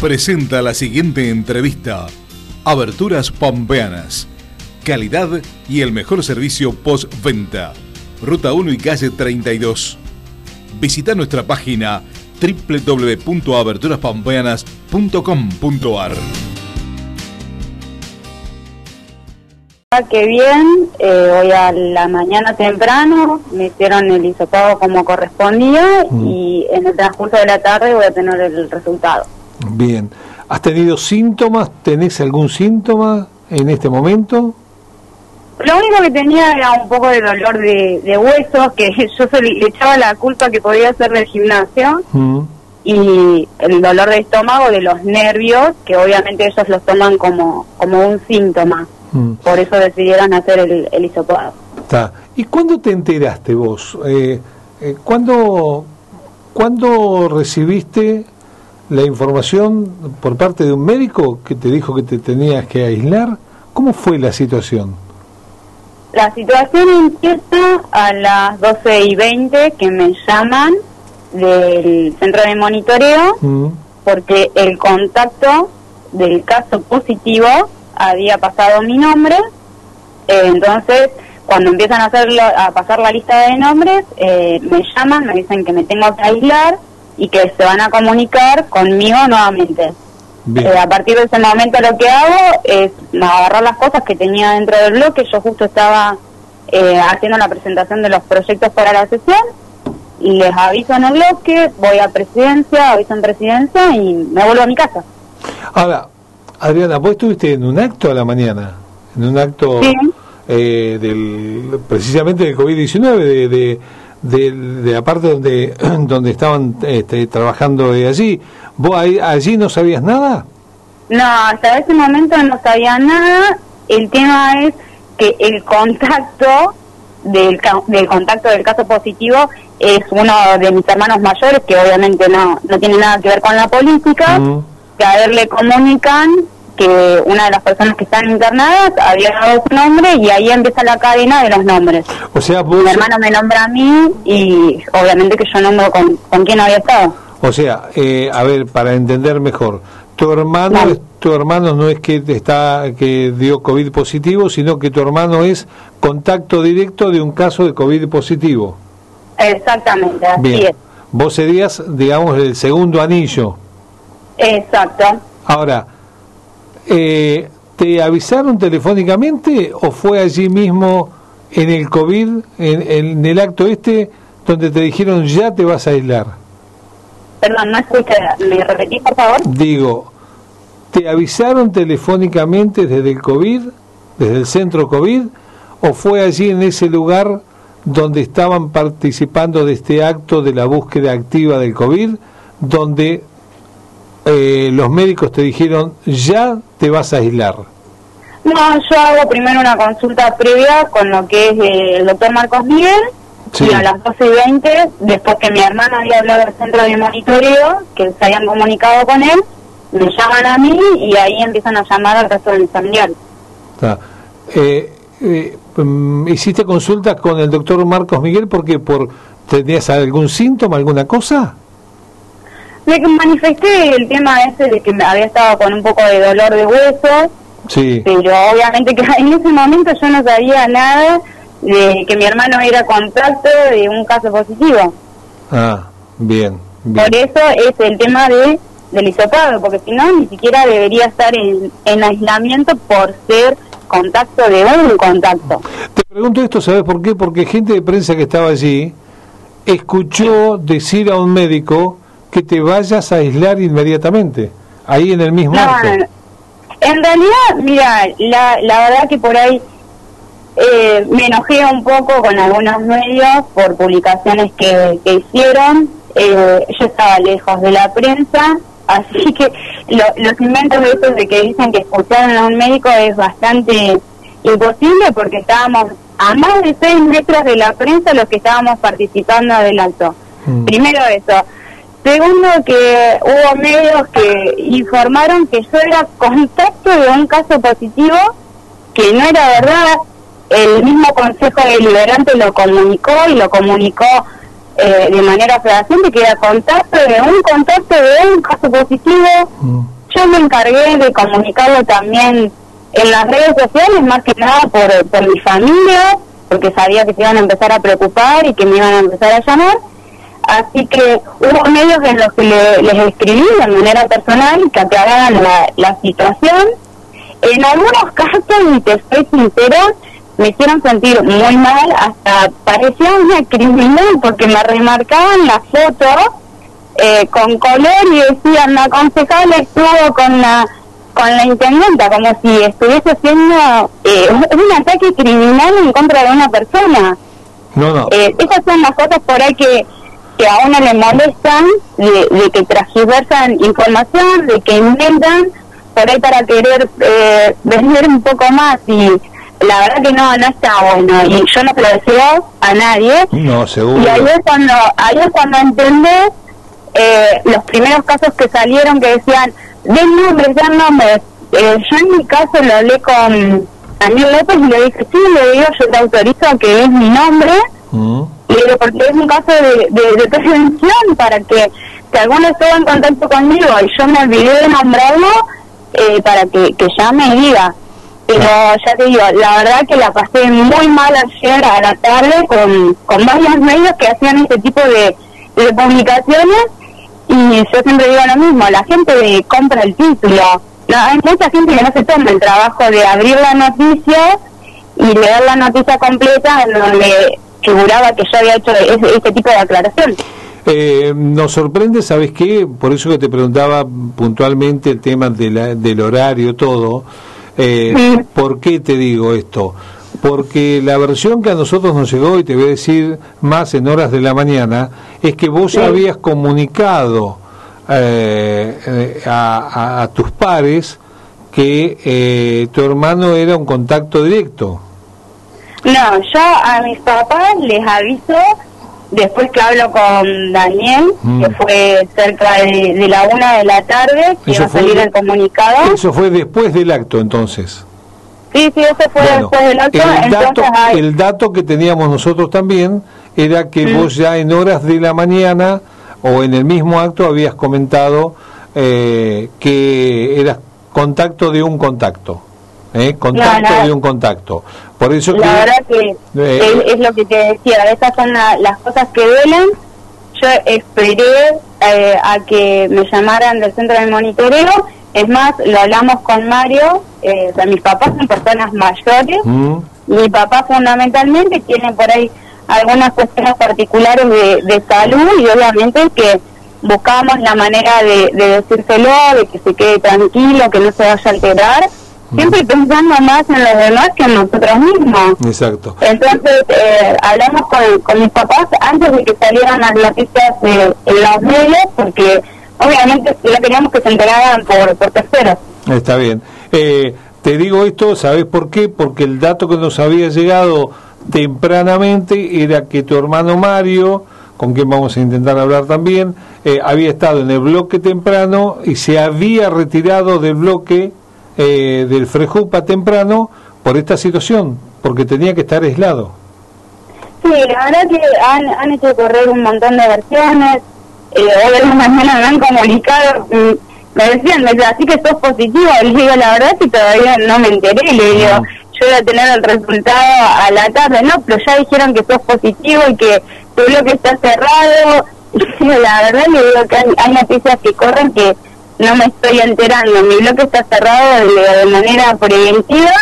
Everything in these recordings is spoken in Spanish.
presenta la siguiente entrevista. Aberturas Pampeanas. Calidad y el mejor servicio postventa. Ruta 1 y calle 32. Visita nuestra página www.aberturaspampeanas.com.ar. Ah, Qué bien, eh, hoy a la mañana temprano me hicieron el hisopado como correspondía Mm. y en el transcurso de la tarde voy a tener el resultado. Bien. ¿Has tenido síntomas? ¿Tenés algún síntoma en este momento? Lo único que tenía era un poco de dolor de, de huesos, que yo se le echaba la culpa que podía ser del gimnasio, Mm. y el dolor de estómago de los nervios, que obviamente ellos los toman como, como un síntoma. Mm. Por eso decidieron hacer el, el hisopado. Está. ¿Y cuándo te enteraste vos? Eh, eh, ¿cuándo, ¿Cuándo recibiste la información por parte de un médico que te dijo que te tenías que aislar? ¿Cómo fue la situación? La situación empieza a las 12 y 20 que me llaman del centro de monitoreo Mm. porque el contacto del caso positivo había pasado mi nombre. Eh, entonces, cuando empiezan a, hacer la- a pasar la lista de nombres, eh, me llaman, me dicen que me tengo que aislar y que se van a comunicar conmigo nuevamente. Eh, a partir de ese momento lo que hago es agarrar las cosas que tenía dentro del bloque. Yo justo estaba eh, haciendo la presentación de los proyectos para la sesión. Les aviso en el bloque, voy a presidencia, aviso en presidencia y me vuelvo a mi casa. Ahora, Adriana, vos estuviste en un acto a la mañana, en un acto Sí. eh, del, precisamente del COVID-19, de, de, de, de la parte donde, donde estaban este, trabajando de allí. ¿Vos ahí- allí no sabías nada? No, hasta ese momento no sabía nada. El tema es que el contacto del, del contacto del caso positivo es uno de mis hermanos mayores que obviamente no, no tiene nada que ver con la política. Mm. que a ver le comunican que una de las personas que están internadas había dado su nombre y ahí empieza la cadena de los nombres. O sea, vos, Mi hermano me nombra a mí y obviamente que yo nombro con, con quién había estado. o sea, eh, a ver, para entender mejor, tu hermano, es- tu hermano no es que está que dio COVID positivo, sino que tu hermano es contacto directo de un caso de COVID positivo. Exactamente, así Bien. es. Vos serías, digamos, el segundo anillo. Exacto. Ahora, eh, ¿te avisaron telefónicamente o fue allí mismo en el COVID, en, en el acto este, donde te dijeron ya te vas a aislar? Perdón, no escuché. ¿Me repetís, por favor? Digo, ¿te avisaron telefónicamente desde el COVID, desde el centro COVID, o fue allí en ese lugar donde estaban participando de este acto de la búsqueda activa del COVID, donde eh, los médicos te dijeron ya te vas a aislar? No, yo hago primero una consulta previa con lo que es eh, el doctor Marcos Miguel Sí. y a las 12 y 20, después que mi hermana había hablado del centro de monitoreo, que se habían comunicado con él, me llaman a mí y ahí empiezan a llamar al resto de mis familiares. Está. Eh, eh, mm, ¿Hiciste consultas con el doctor Marcos Miguel porque por tenías algún síntoma, alguna cosa? Me manifesté el tema ese de que había estado con un poco de dolor de huesos, Sí. pero obviamente que en ese momento yo no sabía nada de que mi hermano era contacto de un caso positivo. Ah, bien, bien. Por eso es el tema de del hisopado, porque si no, ni siquiera debería estar en, en aislamiento por ser contacto de un contacto. Te pregunto esto, ¿sabes por qué? Porque gente de prensa que estaba allí escuchó decir a un médico que te vayas a aislar inmediatamente, ahí en el mismo No. En realidad, mira, la, la verdad que por ahí eh, me enojé un poco con algunos medios por publicaciones que, que hicieron. Eh, yo estaba lejos de la prensa, así que lo- los inventos de estos de que dicen que escucharon a un médico es bastante imposible porque estábamos a más de seis metros de la prensa los que estábamos participando del acto. Mm. Primero eso. Segundo, que hubo medios que informaron que yo era contacto de un caso positivo, que no era verdad. El mismo Consejo Deliberante lo comunicó y lo comunicó eh, de manera fehaciente, que era contacto de un contacto de un caso positivo. Mm. Yo me encargué de comunicarlo también en las redes sociales, más que nada por, por mi familia, porque sabía que se iban a empezar a preocupar y que me iban a empezar a llamar. Así que hubo medios en los que les escribí de manera personal que aclaraban la, la situación. En algunos casos, y te soy sincera, me hicieron sentir muy mal, hasta parecía una criminal porque me remarcaban la foto eh, con color y decían la concejala estuvo con la con la intendenta como si estuviese haciendo eh, un ataque criminal en contra de una persona. No, no. Eh, esas son las cosas por ahí que, que a uno le molestan, de, de que transversan información, de que inventan por ahí para querer eh, vender un poco más y la verdad que no, no está bueno y yo no se lo deseo a nadie. No, seguro. Y ahí es cuando, ahí es cuando entendés eh, los primeros casos que salieron que decían, den nombres, den nombres. Eh, yo en mi caso lo hablé con Daniel López y le dije, sí, le digo, yo te autorizo que es mi nombre. Mm. Digo, porque es un caso de, de, prevención para que si alguno estuvo en contacto conmigo. Y yo me olvidé de nombrarlo, eh, para que, que llame y diga. Pero ya te digo, la verdad que la pasé muy mal ayer a la tarde con, con varios medios que hacían este tipo de, de publicaciones. Y yo siempre digo lo mismo, la gente compra el título. No, hay mucha gente que no se toma el trabajo de abrir la noticia y leer la noticia completa en donde figuraba que yo había hecho ese, este tipo de aclaración. Eh, nos sorprende, ¿sabes qué? Por eso que te preguntaba puntualmente el tema de la, del horario, todo eh, ¿Por qué te digo esto? Porque la versión que a nosotros nos llegó, y te voy a decir más en horas de la mañana, es que vos habías comunicado eh, eh, a, tus pares que eh, tu hermano era un contacto directo. No, yo a mis papás les aviso Después que hablo con Daniel, que mm. fue cerca de, la una de la tarde, que iba a salir el comunicado. Eso fue después del acto, entonces. Sí, sí, eso fue después del acto. El dato, el dato que teníamos nosotros también era que mm. vos ya en horas de la mañana o en el mismo acto habías comentado eh, que eras contacto de un contacto. ¿Eh? contacto de un contacto. Por eso la verdad que eh, es, lo que te decía, esas son las cosas que duelen. Yo esperé eh, a que me llamaran del centro de monitoreo. Es más, lo hablamos con Mario, eh, mis papás son personas mayores. Mm. Mi papá fundamentalmente tiene por ahí algunas cuestiones particulares de, de salud y obviamente que buscábamos la manera de, de decírselo, de que se quede tranquilo, que no se vaya a alterar siempre pensando más en los demás que en nosotros mismos. Exacto. Entonces, eh, hablamos con, con, mis papás antes de que salieran las noticias en los medios, porque obviamente ya queríamos que se enteraran por, por terceros. Está bien. Eh, te digo esto, ¿sabes por qué? Porque el dato que nos había llegado tempranamente era que tu hermano Mario, con quien vamos a intentar hablar también, eh, había estado en el bloque temprano y se había retirado del bloque eh, del Frejupa temprano por esta situación, porque tenía que estar aislado. Sí, la verdad que han, han hecho correr un montón de versiones. Eh, hoy de la mañana me han comunicado, mm, me decían, me decían, así que sos positivo. Le digo, la verdad que todavía no me enteré. Le digo, yo voy a tener el resultado a la tarde. No, pero ya dijeron que sos positivo y que tu que está cerrado. Y la verdad le digo que hay noticias que corren que no me estoy enterando, mi bloque está cerrado de, manera preventiva,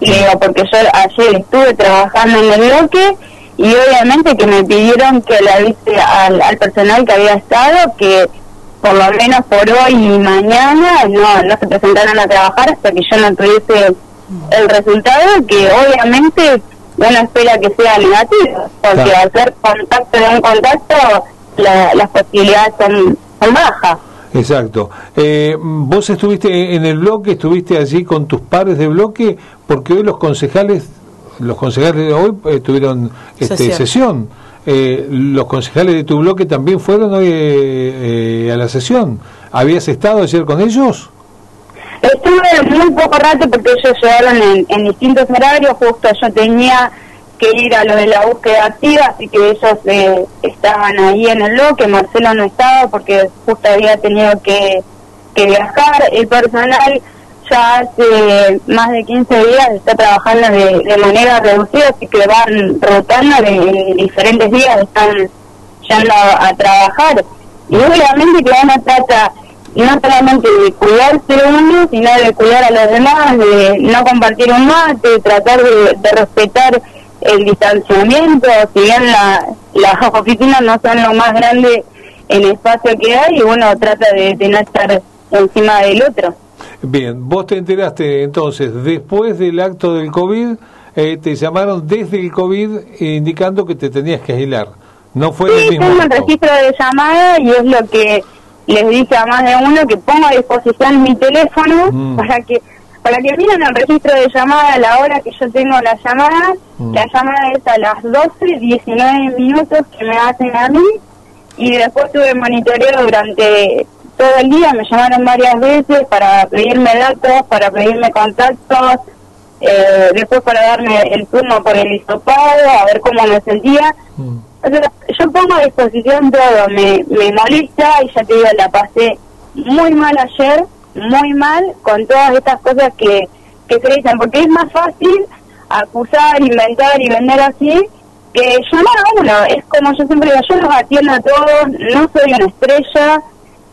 digo, porque yo ayer estuve trabajando en el bloque y obviamente que me pidieron que le avise al, personal que había estado que por lo menos por hoy y mañana no, no se presentaran a trabajar hasta que yo no tuviese el resultado que obviamente uno espera que sea negativo, porque al ser contacto de un contacto las posibilidades son, son bajas. Exacto. Eh, vos estuviste en el bloque, estuviste allí con tus pares de bloque, porque hoy los concejales, los concejales de hoy eh, tuvieron este, sesión. Eh, los concejales de tu bloque también fueron hoy a la sesión. ¿Habías estado ayer con ellos? Estuve muy poco rato porque ellos llegaron en, en distintos horarios, justo yo tenía que ir a lo de la búsqueda activa, así que ellos eh, estaban ahí en el bloque, Marcelo no estaba porque justo había tenido que, que viajar, el personal ya hace más de 15 días está trabajando de, manera reducida, así que van rotando en diferentes días, están yendo a, trabajar. Y obviamente que uno trata no solamente de cuidarse uno, sino de cuidar a los demás, de no compartir un mate, tratar de, respetar el distanciamiento, si bien la, las oficinas no son lo más grande en espacio que hay, y uno trata de, no estar encima del otro. Bien, vos te enteraste entonces, después del acto del COVID, eh, te llamaron desde el COVID indicando que te tenías que aislar. No fue sí, el mismo. tengo el registro de llamada y es lo que les dije a más de uno que pongo a disposición mi teléfono mm. para que para que miren el registro de llamada a la hora que yo tengo la llamada. Mm. La llamada es a las 12, 19 minutos que me hacen a mí y después tuve monitoreo durante todo el día. Me llamaron varias veces para pedirme datos, para pedirme contactos, eh, después para darme el turno por el hisopado, a ver cómo me sentía. Mm yo pongo a disposición todo, me, me molesta y ya te digo, la pasé muy mal ayer, muy mal con todas estas cosas que, que se dicen, porque es más fácil acusar, inventar y vender así que llamar a uno. Es como yo siempre digo, yo los atiendo a todos, no soy una estrella,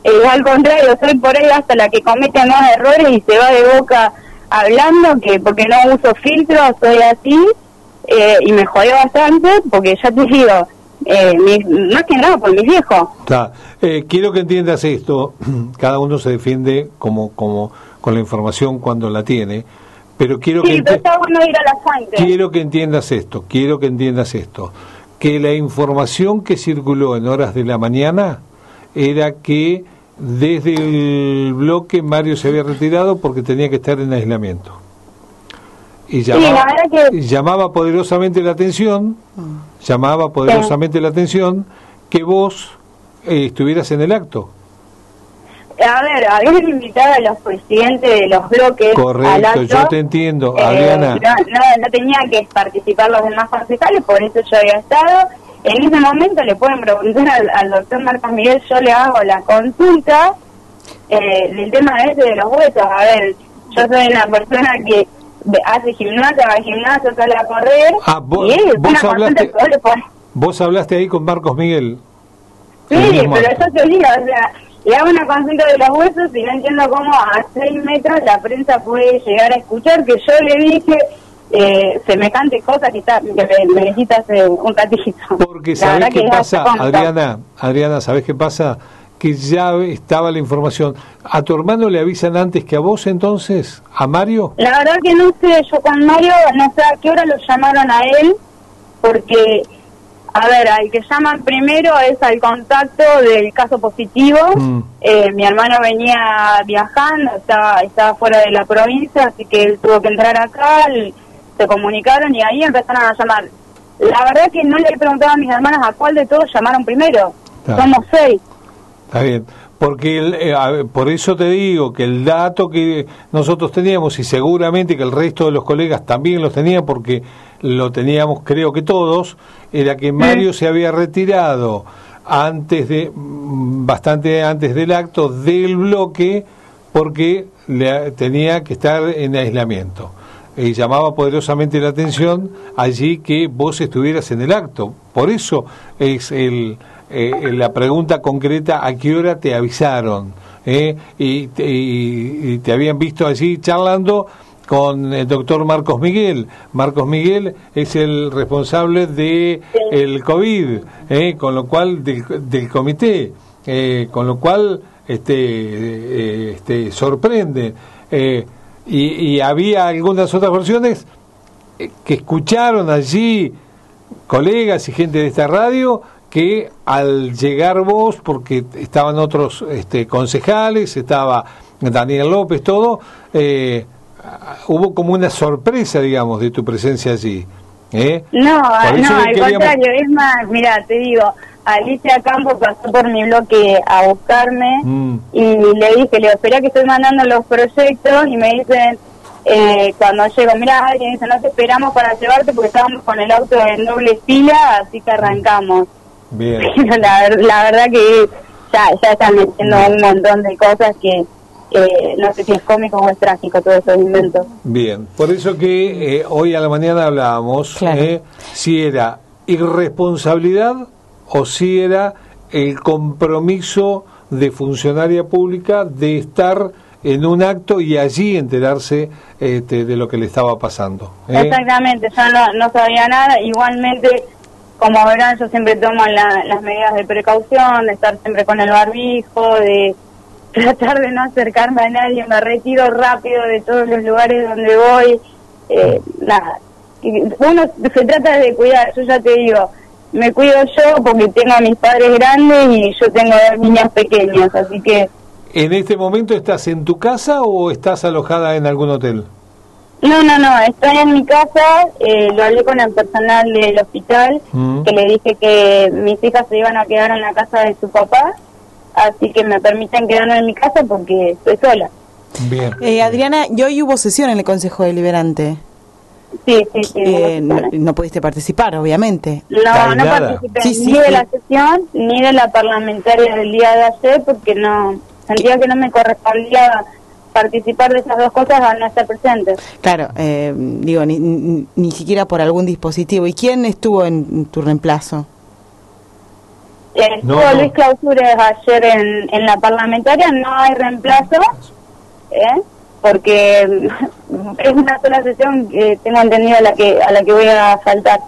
eh, al contrario, soy por ahí hasta la que comete más errores y se va de boca hablando, que porque no uso filtros, soy así, eh, y me jodió bastante, porque ya te digo, eh, más que nada por mis viejos. Eh, quiero que entiendas esto, cada uno se defiende como, como con la información cuando la tiene, pero quiero que quiero que entiendas esto, quiero que entiendas esto, que la información que circuló en horas de la mañana era que desde el bloque Mario se había retirado porque tenía que estar en aislamiento y llamaba, poderosamente la atención, llamaba poderosamente la atención que vos eh, estuvieras en el acto. A ver, habían invitado a los presidentes de los bloques. Correcto, yo te entiendo, eh, Adriana. No, tenía que participar los demás concejales, por eso yo había estado. En ese momento le pueden preguntar al, doctor Marcos Miguel, yo le hago la consulta eh, del tema ese de los huesos. A ver, yo soy una persona que hace gimnasia, va al gimnasio, sale a correr. Ah, vos, hablaste, vos hablaste ahí con Marcos Miguel. Sí, pero yo te digo, o sea, le hago una consulta de los huesos y no entiendo cómo a 6 metros la prensa puede llegar a escuchar que yo le dije eh, semejante cosa que, está, que me, hace un ratito. Porque ¿sabés qué pasa, Adriana? Adriana, ¿sabés qué pasa? Que ya estaba la información. ¿A tu hermano le avisan antes que a vos entonces? ¿A Mario? La verdad que no sé, yo con Mario no sé a qué hora lo llamaron a él, porque, a ver, al que llaman primero es al contacto del caso positivo. Mm. Eh, mi hermano venía viajando, estaba, estaba fuera de la provincia, así que él tuvo que entrar acá, se comunicaron y ahí empezaron a llamar. La verdad que no le he preguntado a mis hermanas a cuál de todos llamaron primero. Somos seis. Está bien, porque eh, por eso te digo que el dato que nosotros teníamos y seguramente que el resto de los colegas también lo tenían porque lo teníamos creo que todos, era que Mario se había retirado antes de mm, bastante antes del acto del bloque porque le, tenía que estar en aislamiento. Y llamaba poderosamente la atención allí que vos estuvieras en el acto. Por eso es el eh, la pregunta concreta, ¿a qué hora te avisaron? Eh? Y, te habían visto allí charlando con el doctor Marcos Miguel. Marcos Miguel es el responsable de el COVID, eh, con lo cual del, del comité, eh, con lo cual este, este sorprende. Y, y, había algunas otras versiones que escucharon allí colegas y gente de esta radio que al llegar vos, porque estaban otros este, concejales, estaba Daniel López, todo, eh, hubo como una sorpresa, digamos, de tu presencia allí. ¿eh? No, no, al contrario, es más, mira, te digo, Alicia Campo pasó por mi bloque a buscarme mm. y le dije, le espera que estoy mandando los proyectos y me dicen, eh, cuando llego, mira, alguien dice, no te esperamos para llevarte porque estábamos con el auto en doble fila, así que arrancamos. Bien. la, la verdad que ya, ya están metiendo un montón de cosas que eh, no sé si es cómico o es trágico todo esos inventos. Bien, por eso que eh, hoy a la mañana hablábamos Claro. eh, si era irresponsabilidad o si era el compromiso de funcionaria pública de estar en un acto y allí enterarse este, de lo que le estaba pasando. ¿eh? Exactamente, yo no, no sabía nada. Igualmente, como verán, yo siempre tomo la- las medidas de precaución, de estar siempre con el barbijo, de tratar de no acercarme a nadie, me retiro rápido de todos los lugares donde voy. Eh, nada, uno se trata de cuidar, yo ya te digo, me cuido yo porque tengo a mis padres grandes y yo tengo dos niñas pequeñas, así que ¿En este momento estás en tu casa o estás alojada en algún hotel? No, no, no, estoy en mi casa, eh, lo hablé con el personal del hospital, Mm. que le dije que mis hijas se iban a quedar en la casa de su papá, así que me permiten quedarme en mi casa porque estoy sola. Bien. Eh, Adriana, y hoy hubo sesión en el Consejo Deliberante. Sí, sí, sí. Eh, no, no, pudiste participar, obviamente. no, no participé Sí, sí, ni de la sesión ni de la parlamentaria del día de ayer porque no sentía que no me correspondía participar de esas dos cosas al no estar presente. Claro, eh, digo, ni, ni, ni siquiera por algún dispositivo. ¿Y quién estuvo en tu reemplazo? Eh, No, Estuvo no. Luis Clausures ayer en, en la parlamentaria, no hay reemplazo, ¿eh? porque es una sola sesión que tengo entendido a la que a la que voy a faltar.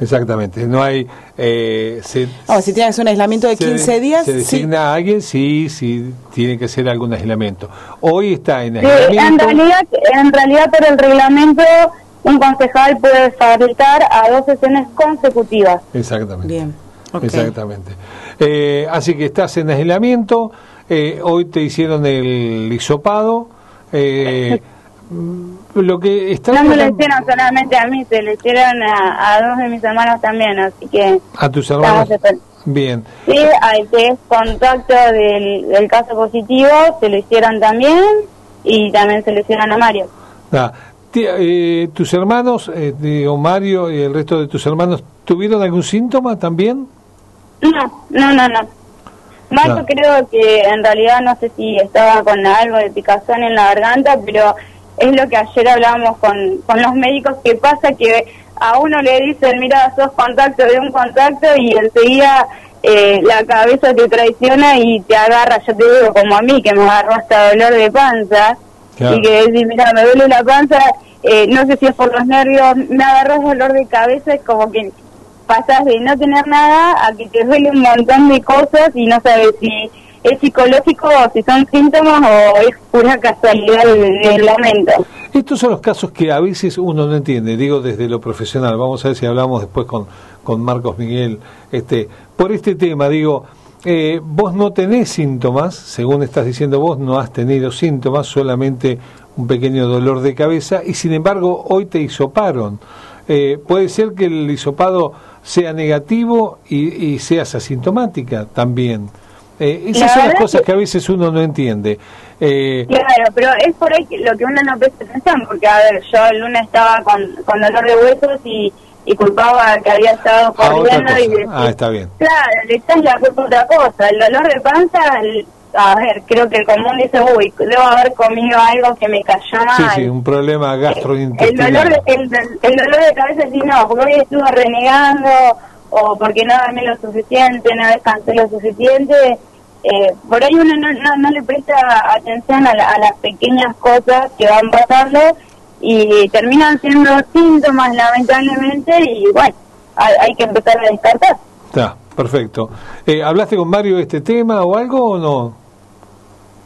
Exactamente. No hay. Eh, se, Oh, si tienes un aislamiento de se- 15 días, Se sí. designa a alguien, sí, sí, tiene que ser algún aislamiento. Hoy está en Sí, en aislamiento. realidad, en realidad por el reglamento un concejal puede faltar a dos sesiones consecutivas. Exactamente. Bien, ok. Exactamente. Eh, así que estás en aislamiento. eh, hoy te hicieron el hisopado. eh, lo que está No me lo hicieron solamente a mí, se lo hicieron a, a dos de mis hermanos también, así que a tus hermanos. Bien. Sí, al que es contacto del, del caso positivo, se lo hicieron también y también se lo hicieron a Mario. Ah, tía, eh, tus hermanos, eh, digo, Mario y el resto de tus hermanos, ¿tuvieron algún síntoma también? No, no, no, no. Mario No. creo que en realidad no sé si estaba con algo de picazón en la garganta, pero es lo que ayer hablábamos con, con los médicos, que pasa que a uno le dicen, mira, sos contacto de un contacto y enseguida eh, la cabeza te traiciona y te agarra, yo te digo, como a mí, que me agarró hasta dolor de panza, Claro. y que decís, mira, me duele la panza, eh, no sé si es por los nervios, me agarró dolor de cabeza, es como que pasas de no tener nada a que te duele un montón de cosas y no sabes si es psicológico si son síntomas o es pura casualidad del, momento. Estos son los casos que a veces uno no entiende, digo desde lo profesional. Vamos a ver si hablamos después con, con Marcos Miguel. Este, por este tema, digo, eh, vos no tenés síntomas, según estás diciendo vos, no has tenido síntomas, solamente un pequeño dolor de cabeza, y sin embargo hoy te hisoparon. Eh, puede ser que el hisopado sea negativo y, y seas asintomática también. Eh, esas La son las cosas que- que a veces uno no entiende. Eh, Claro, pero es por ahí lo que uno no presta atención, porque a ver, yo el lunes estaba con, con dolor de huesos y, y culpaba que había estado a otra corriendo y decía, Ah, está bien. Claro, le echas la culpa a otra cosa. El dolor de panza, el- a ver, creo que el común dice, uy, debo haber comido algo que me cayó mal. Sí, sí, un problema el gastrointestinal. dolor, de, el, el dolor de cabeza sí no, porque hoy estuve renegando o porque no dormí lo suficiente, no descansé lo suficiente. Eh, por ahí uno no, no, no le presta atención a, la- a las pequeñas cosas que van pasando y terminan siendo síntomas lamentablemente y bueno, hay, hay que empezar a descartar. Está, perfecto. Eh, ¿Hablaste con Mario de este tema o algo o no?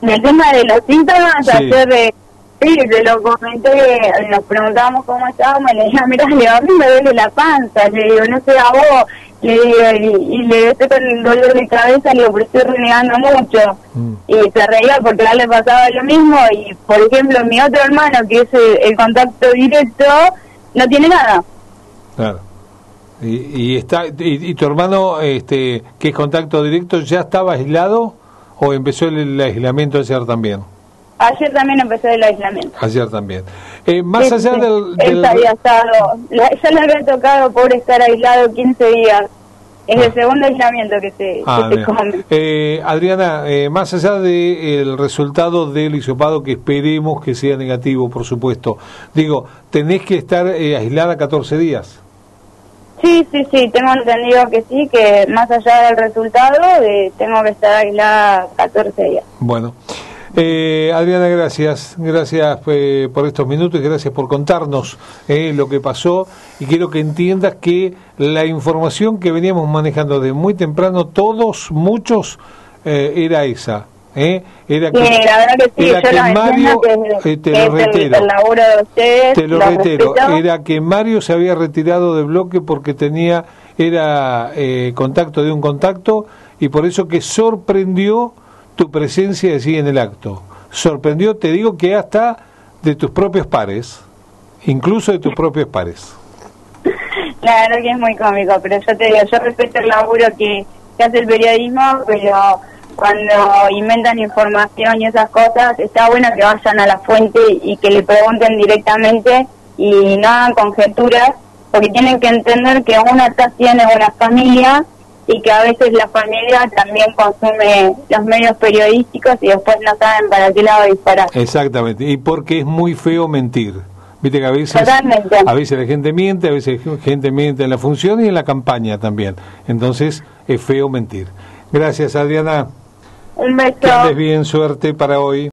El tema de los síntomas, Sí. ayer de, sí, te lo comenté, nos preguntábamos cómo estábamos, le dije, mira, le digo, a mí me duele la panza, le digo, no sé a vos, le digo, y, y le estoy con el dolor de cabeza, le digo, pero estoy renegando mucho. Mm. Y se reía porque a él le pasaba lo mismo, y por ejemplo, mi otro hermano, que es el, el contacto directo, no tiene nada. Claro. Y, y está y, y tu hermano, este, que es contacto directo, ya estaba aislado o empezó el, el aislamiento ayer también? Ayer también empecé el aislamiento. Ayer también. Eh, más allá del... Él había estado, ya le había tocado por estar aislado 15 días. Es el ah. segundo aislamiento que se, ah, come. Eh, Adriana, eh, más allá del resultado del hisopado, que esperemos que sea negativo, por supuesto, digo, ¿tenés que estar eh, aislada 14 días? Sí, sí, sí, tengo entendido que sí, que más allá del resultado, tengo que estar aislada 14 días. Bueno. Eh, Adriana, gracias. Gracias eh, por estos minutos y gracias por contarnos eh, lo que pasó. Y quiero que entiendas que la información que veníamos manejando de muy temprano, todos, muchos, era esa. Era que, sí, la verdad que, sí, era que Mario, te lo reitero, te lo, reitero, era que Mario se había retirado del bloque porque tenía, era contacto de un contacto y por eso que sorprendió tu presencia allí en el acto. Sorprendió, te digo que hasta de tus propios pares, incluso de tus propios pares. Claro que es muy cómico, pero yo te digo, yo respeto el laburo que, hace el periodismo, pero cuando inventan información y esas cosas, está bueno que vayan a la fuente y que le pregunten directamente y no hagan conjeturas, porque tienen que entender que una tiene una familia y que a veces la familia también consume los medios periodísticos y después no saben para qué lado disparar. Exactamente, y porque es muy feo mentir. Viste que a veces, a veces la gente miente, a veces la gente miente en la función y en la campaña también. Entonces es feo mentir. Gracias, Adriana. Un beso. Que bien, suerte para hoy.